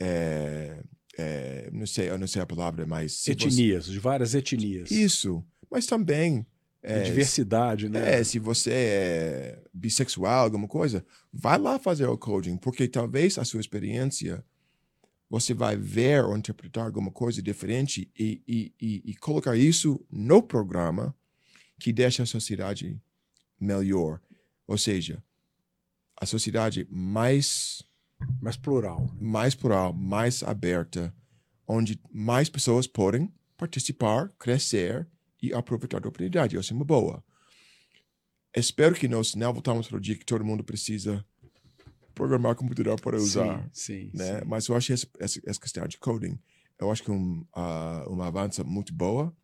é, é, não sei, eu não sei a palavra, mas etnias, você... de várias etnias. Isso, mas também é, diversidade, né? É, se você é bissexual, alguma coisa, vai lá fazer o coding, porque talvez a sua experiência você vai ver ou interpretar alguma coisa diferente e, e, e, e colocar isso no programa que deixa a sociedade melhor. Ou seja, a sociedade mais mais plural, mais plural, mais aberta, onde mais pessoas podem participar, crescer e aproveitar a oportunidade. Isso é uma boa. Espero que nós não voltamos para o dia que todo mundo precisa programar computador para usar. Sim, sim, né? sim. Mas eu acho essa, essa, essa, questão de coding, eu acho que é um, uh, uma avança muito boa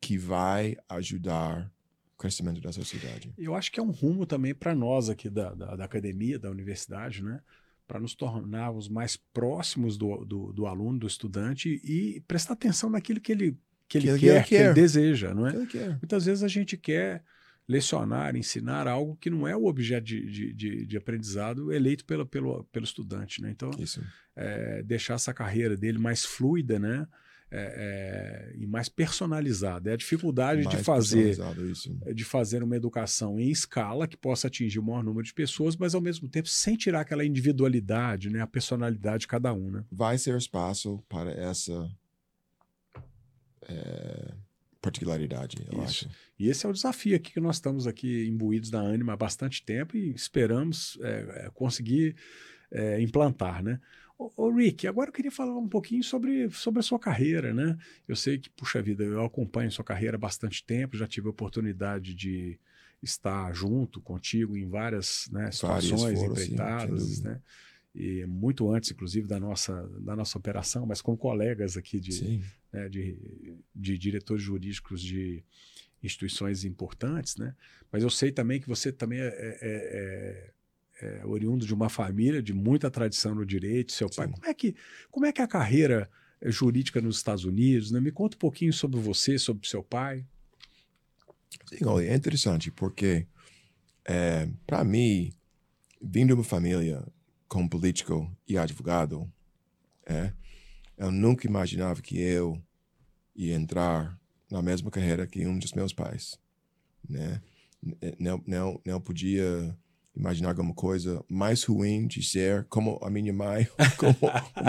que vai ajudar crescimento da sociedade. Eu acho que é um rumo também para nós aqui da, da, da, academia, da universidade, né? para nos tornarmos mais próximos do, do, do, aluno, do estudante e prestar atenção naquilo que ele, que ele, que ele quer, quer, que ele deseja, não é? Muitas vezes a gente quer lecionar, ensinar algo que não é o objeto de, de, de, de aprendizado eleito pelo, pelo, pelo estudante, né? Então, é, deixar essa carreira dele mais fluida, né? É, é, mais personalizada. É a dificuldade mais de fazer de fazer uma educação em escala que possa atingir o maior número de pessoas, mas ao mesmo tempo sem tirar aquela individualidade, né, a personalidade de cada um. Né? Vai ser espaço para essa é, particularidade, eu Isso. acho. E esse é o desafio aqui que nós estamos aqui imbuídos na Anima há bastante tempo e esperamos é, é conseguir é, implantar, né? Ô, Rick, agora eu queria falar um pouquinho sobre, sobre a sua carreira, né? Eu sei que, puxa vida, eu acompanho sua carreira há bastante tempo, já tive a oportunidade de estar junto contigo em várias né, situações, foram, empreitadas, sim, né? E muito antes, inclusive, da nossa, da nossa operação, mas com colegas aqui de, né, de, de diretores jurídicos de instituições importantes, né? Mas eu sei também que você também é, é, é é, oriundo de uma família de muita tradição no direito, seu pai. Como é, que, como é que é a carreira é, jurídica nos Estados Unidos? Né? Me conta um pouquinho sobre você, sobre seu pai. Sim, olha, é interessante porque, é, para mim, vindo de uma família com político e advogado, é, eu nunca imaginava que eu ia entrar na mesma carreira que um dos meus pais, né? Não, não, não podia imaginar alguma coisa mais ruim de ser como a minha mãe, como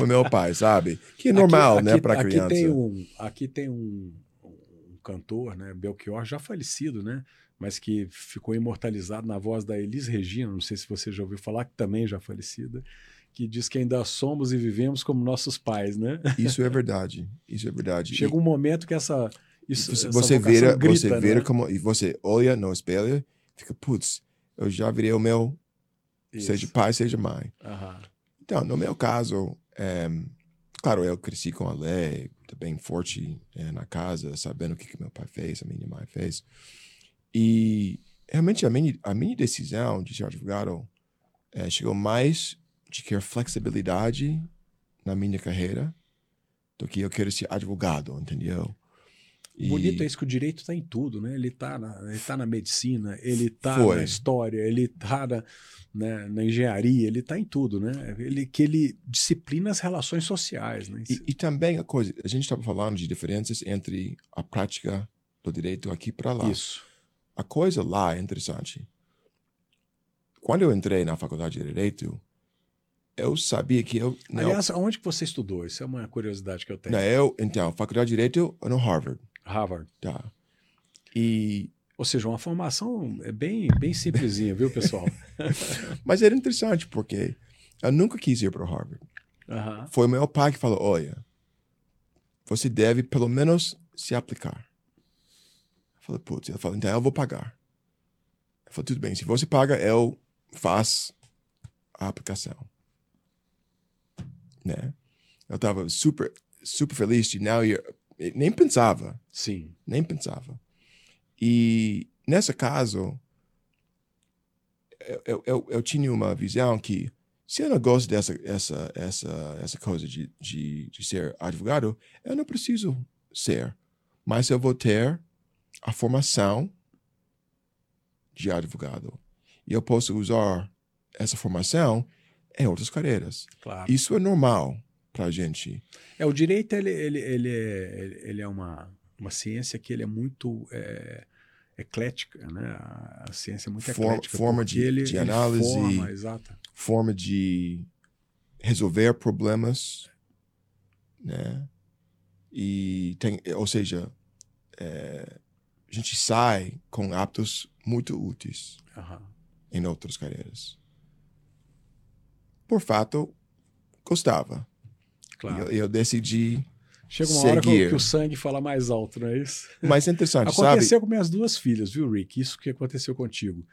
o meu pai, sabe? Que é normal, aqui, né, para criança. Aqui tem um, aqui tem um, um, cantor, né, Belchior, já falecido, né, mas que ficou imortalizado na voz da Elis Regina, não sei se você já ouviu falar, que também já falecida, que diz que ainda somos e vivemos como nossos pais, né? Isso é verdade, isso é verdade. Chega um momento que essa isso, você, você vira, grita, você vira né? como e você olha no espelho, fica putz, eu já virei o meu, Isso. seja pai, seja mãe. Uhum. Então, no meu caso, é, claro, eu cresci com a lei, bem forte é, na casa, sabendo o que, que meu pai fez, a minha mãe fez. E realmente a minha, a minha decisão de ser advogado é, chegou mais de querer flexibilidade na minha carreira do que eu quero ser advogado, entendeu? E... Bonito é isso que o direito está em tudo, né? Ele está na, ele tá na medicina, ele está na história, ele está na, né, na engenharia, ele está em tudo, né? Ele, que ele disciplina as relações sociais. Né? E, e também a coisa, a gente estava falando de diferenças entre a prática do direito aqui para lá. Isso. A coisa lá é interessante. Quando eu entrei na faculdade de Direito, eu sabia que eu. Não, Aliás, onde que você estudou? Isso é uma curiosidade que eu tenho. Não, eu, então, faculdade de Direito no Harvard. Harvard. Tá. E. Ou seja, uma formação é bem, bem simplesinha, viu, pessoal? Mas era interessante, porque eu nunca quis ir para Harvard. Uhum. Foi meu pai que falou: olha, você deve pelo menos se aplicar. Eu falei, putz, ele falou, então eu vou pagar. Eu falei, tudo bem, se você paga, eu faço a aplicação. Né? Eu estava super, super feliz de não ir nem pensava. Sim. Nem pensava. E nesse caso, eu, eu, eu tinha uma visão que se eu não gosto dessa essa, essa, essa coisa de, de, de ser advogado, eu não preciso ser. Mas eu vou ter a formação de advogado. E eu posso usar essa formação em outras carreiras. Claro. Isso é normal para a gente. É, o direito ele, ele, ele, é, ele é uma, uma ciência que ele é muito é, eclética, né? A, ciência é muito For, eclética. Forma de, ele, de análise, forma, forma de resolver problemas, né? E tem, ou seja, é, a gente sai com hábitos muito úteis uhum. em outras carreiras. Por fato, gostava. Claro. Eu, eu decidi Chega uma seguir. hora que, o sangue fala mais alto, não é isso? Mas é interessante, aconteceu sabe? com minhas duas filhas, viu, Rick? Isso que aconteceu contigo.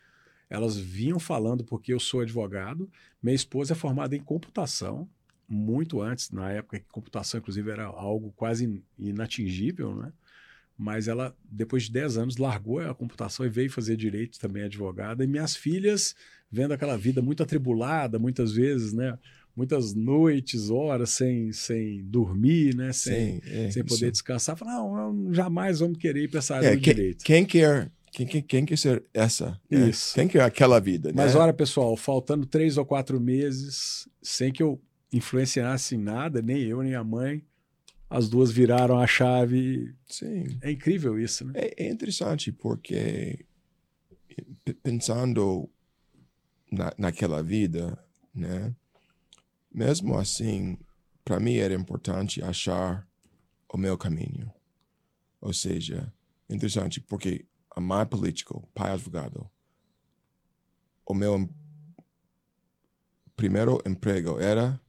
Elas vinham falando porque eu sou advogado, minha esposa é formada em computação, muito antes, na época que computação, inclusive, era algo quase inatingível, né? Mas ela, depois de 10 anos, largou a computação e veio fazer direito também advogada. E minhas filhas, vendo aquela vida muito atribulada, muitas vezes, né? Muitas noites, horas sem, sem dormir, né? Sem, Sim, é, sem poder isso. descansar. Falaram, não, jamais vamos querer ir para essa área É, do quem, direito. quem quer quem, quem, quem quer ser essa? né? Isso. Quem quer aquela vida? Mas né? olha, pessoal, faltando três ou quatro meses, sem que eu influenciasse em nada, nem eu, nem a mãe, as duas viraram a chave. Sim. É incrível isso, né? É, é interessante porque p- pensando na, naquela vida, né? Mesmo assim, para mim era importante achar o meu caminho. Ou seja, interessante porque a mãe político, pai advogado, o meu em- primeiro emprego era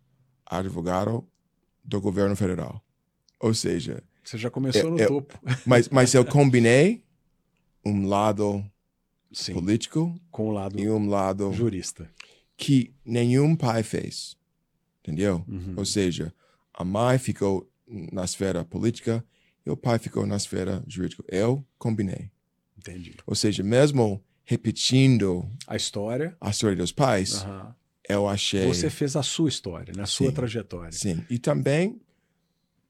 advogado do governo federal. Ou seja, Você já começou É, no é- topo. mas, mas eu combinei um lado Sim, político com o lado e um lado jurista. que nenhum pai fez. Entendeu? Uhum. Ou seja, a mãe ficou na esfera política e o pai ficou na esfera jurídica. Eu combinei. Entendi. Ou seja, mesmo repetindo A história. a história dos pais, aham. eu achei. Você fez a sua história, né? a sua Sim. trajetória. Sim. E também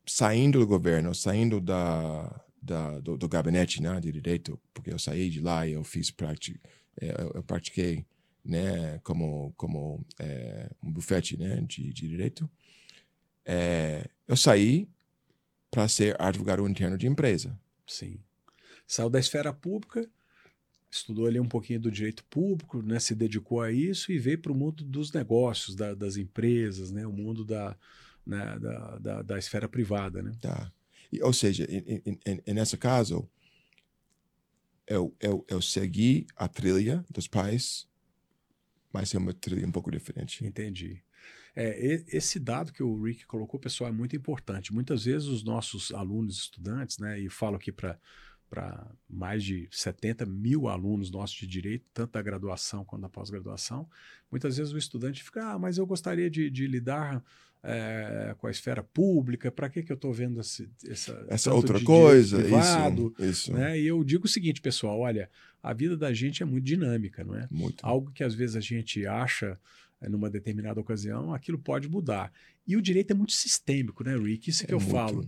saindo do governo, saindo da, da, do, do gabinete né, de direito, porque eu saí de lá e eu fiz prática, eu, eu pratiquei né, como, como é, um bufete né, de, de direito. É, eu saí para ser advogado interno de empresa. Sim. Saiu da esfera pública, estudou ali um pouquinho do direito público, né? se dedicou a isso e veio para o mundo dos negócios, da- das empresas, né? o mundo da, né, da, da, da esfera privada. Né? Tá? E, ou seja, nesse caso, eu, eu, eu segui a trilha dos pais, mas é uma trilha um pouco diferente. Entendi. É, esse dado que o Rick colocou, pessoal, é muito importante. Muitas vezes os nossos alunos, estudantes, né, e falo aqui para para mais de 70 mil alunos nossos de direito, tanto da graduação quanto da pós-graduação, muitas vezes o estudante fica, ah, mas eu gostaria de, de lidar é, com a esfera pública, para que, que eu estou vendo esse, essa, Essa outra coisa, privado, isso, isso. né? E eu digo o seguinte, pessoal, olha, a vida da gente é muito dinâmica, não é? Muito. algo que às vezes a gente acha eh, numa determinada ocasião, aquilo pode mudar. E o direito é muito sistêmico, né, Rick? Isso que É eu muito. falo.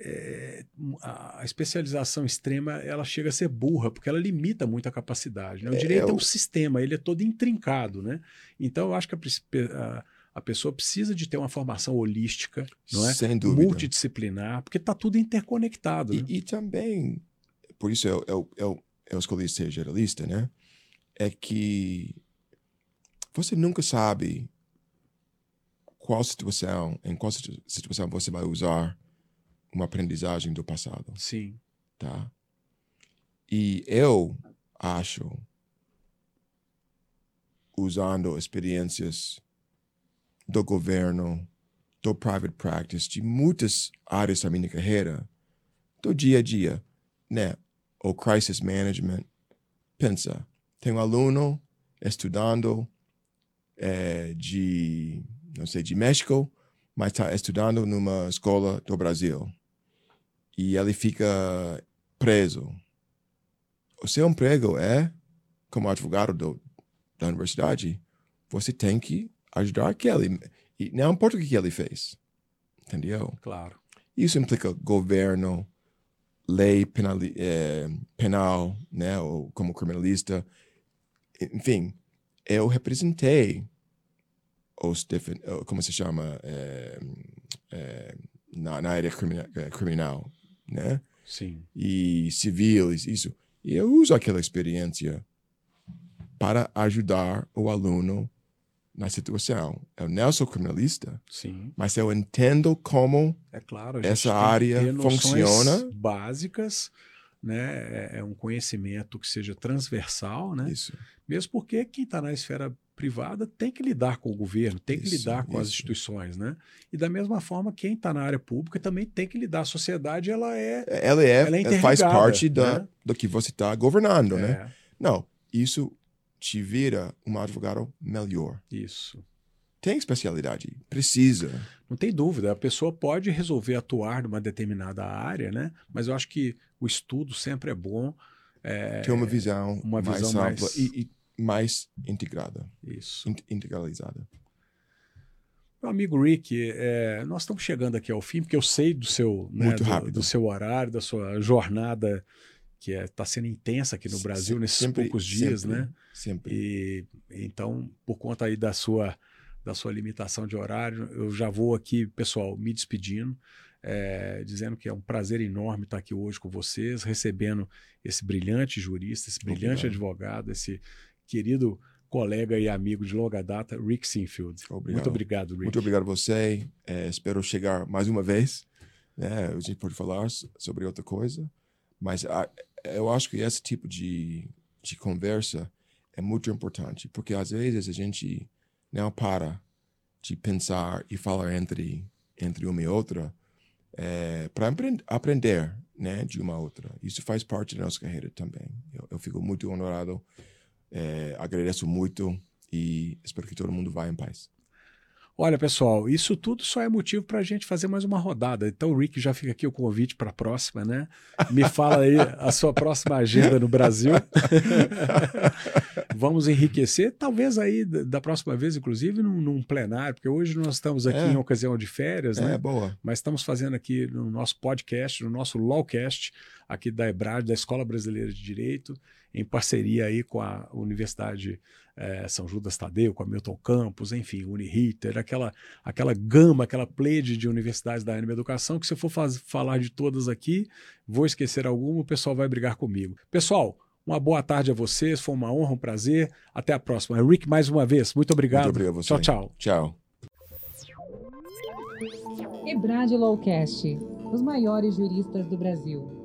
É, a especialização extrema ela chega a ser burra, porque ela limita muito a capacidade. né? O É, direito é eu- um sistema, ele é todo intrincado. Né? Então, eu acho que a, a- a pessoa precisa de ter uma formação holística, não é? Sem dúvida. multidisciplinar, porque está tudo interconectado. né? E, e também, por isso eu, eu, eu, eu escolhi ser geralista, né? É que você nunca sabe qual situação, em qual situ- situação você vai usar uma aprendizagem do passado, Sim, tá? E eu acho, usando experiências do governo, do private practice, de muitas áreas da minha carreira, do dia a dia, né? O crisis management. Pensa, tem um aluno estudando eh, de, não sei, de México, mas está estudando numa escola do Brasil. E ele fica preso. O seu emprego é, como advogado do, da universidade, você tem que ajudar aquele. E não importa o que ele fez. Entendeu? claro. Isso implica governo, lei penal, eh, penal, né, ou como criminalista. Enfim, eu representei os como se chama é, é, na, na, área criminal, é, criminal, né? Sim. E civil, isso. E eu uso aquela experiência para ajudar o aluno na situação. Eu não sou criminalista, Sim. mas eu entendo como é claro, essa área funciona. Básicas, né? É, é um conhecimento que seja transversal, né? Isso. Mesmo porque quem está na esfera privada tem que lidar com o governo, tem que isso, lidar com isso. as instituições, né? E da mesma forma, quem está na área pública também tem que lidar. A sociedade, ela é... Ela é, ela é faz parte da, né? do que você está governando, né? é. né? Não, isso te vira um advogado melhor. Isso. Tem especialidade, precisa. Não tem dúvida, a pessoa pode resolver atuar numa determinada área, né? Mas eu acho que o estudo sempre é bom. É, Ter uma visão, uma visão mais, mais... E, e mais integrada. Isso. integralizada. Meu amigo Rick, é, nós estamos chegando aqui ao fim, porque eu sei do seu, né, do, do, seu horário, da sua jornada que está é, tá sendo intensa aqui no Brasil sempre, nesses poucos dias, sempre, né? Sempre. E então, por conta aí da sua da sua limitação de horário, eu já vou aqui, pessoal, me despedindo, é, dizendo que é um prazer enorme estar aqui hoje com vocês, recebendo esse brilhante jurista, esse brilhante Obrigado. advogado, esse querido colega e amigo de longa data, Rick Sinfield. Obrigado. Muito obrigado, Rick. Muito obrigado a você. É, espero chegar mais uma vez. Né? A gente pode falar sobre outra coisa, mas a, eu acho que esse tipo de, de conversa é muito importante, porque às vezes a gente não para de pensar e falar entre, entre uma e outra é, para aprender né, de uma outra. Isso faz parte da nossa carreira também. Eu, eu fico muito honorado é, agradeço muito e espero que todo mundo vá em paz. Olha, pessoal, isso tudo só é motivo para a gente fazer mais uma rodada. Então, o Rick já fica aqui o convite para a próxima, né? Me fala aí a sua próxima agenda no Brasil. Vamos enriquecer, talvez aí da próxima vez, inclusive, num, num plenário, porque hoje nós estamos aqui é. em ocasião de férias, é, né? É, boa. Mas estamos fazendo aqui no nosso podcast, no nosso Lawcast, aqui da EBRAD, da Escola Brasileira de Direito, em parceria aí com a Universidade é, São Judas Tadeu, com a Milton Campos, enfim, Uniriter, aquela, aquela gama, aquela plede de universidades da Anima Educação, que se eu for faz, falar de todas aqui, vou esquecer alguma, o pessoal vai brigar comigo. Pessoal, uma boa tarde a vocês, foi uma honra, um prazer. Até a próxima. Rick, mais uma vez, muito obrigado. Muito obrigado a você. Tchau, tchau. Tchau. Ebrad Lowcast, os maiores juristas do Brasil.